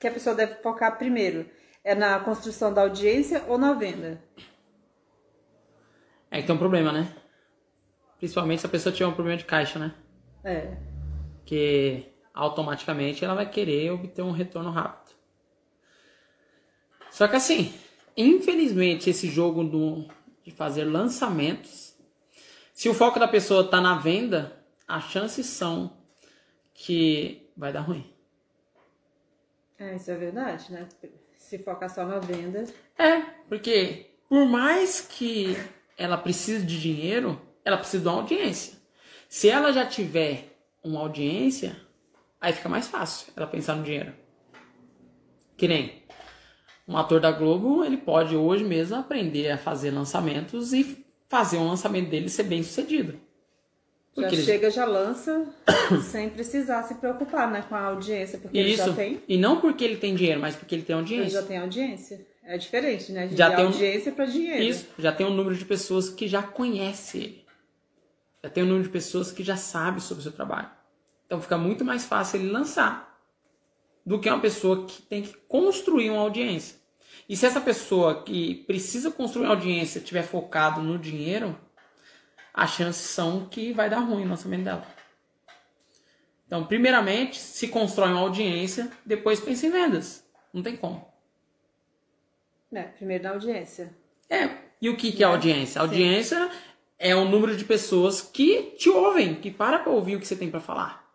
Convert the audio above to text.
que a pessoa deve focar primeiro? É na construção da audiência ou na venda? É que tem um problema, né? Principalmente se a pessoa tiver um problema de caixa, né? É. Que automaticamente ela vai querer obter um retorno rápido. Só que assim, infelizmente esse jogo do, de fazer lançamentos, se o foco da pessoa está na venda, as chances são que vai dar ruim. É, isso é verdade, né? Se focar só na venda. É, porque por mais que ela precise de dinheiro, ela precisa de uma audiência. Se ela já tiver uma audiência, aí fica mais fácil ela pensar no dinheiro. Que nem um ator da Globo, ele pode hoje mesmo aprender a fazer lançamentos e fazer um lançamento dele ser bem sucedido. Já Porque ele- chega, já lança, sem precisar se preocupar né, com a audiência, porque ele Isso. já tem. E não porque ele tem dinheiro, mas porque ele tem Ele audiência. já tem audiência. É diferente, né? De Já tem um- audiência para dinheiro. Isso, já tem um número de pessoas que já conhece ele. Já tem um número de pessoas que já sabe sobre o seu trabalho. Então fica muito mais fácil ele lançar do que uma pessoa que tem que construir uma audiência. E se essa pessoa que precisa construir uma audiência estiver focado no dinheiro, as chances são que vai dar ruim o lançamento dela. Então, primeiramente, se constrói uma audiência, depois pensa em vendas. Não tem como. É, primeiro na audiência. É. E o que, que é audiência? A audiência é o número de pessoas que te ouvem, que para pra ouvir o que você tem pra falar.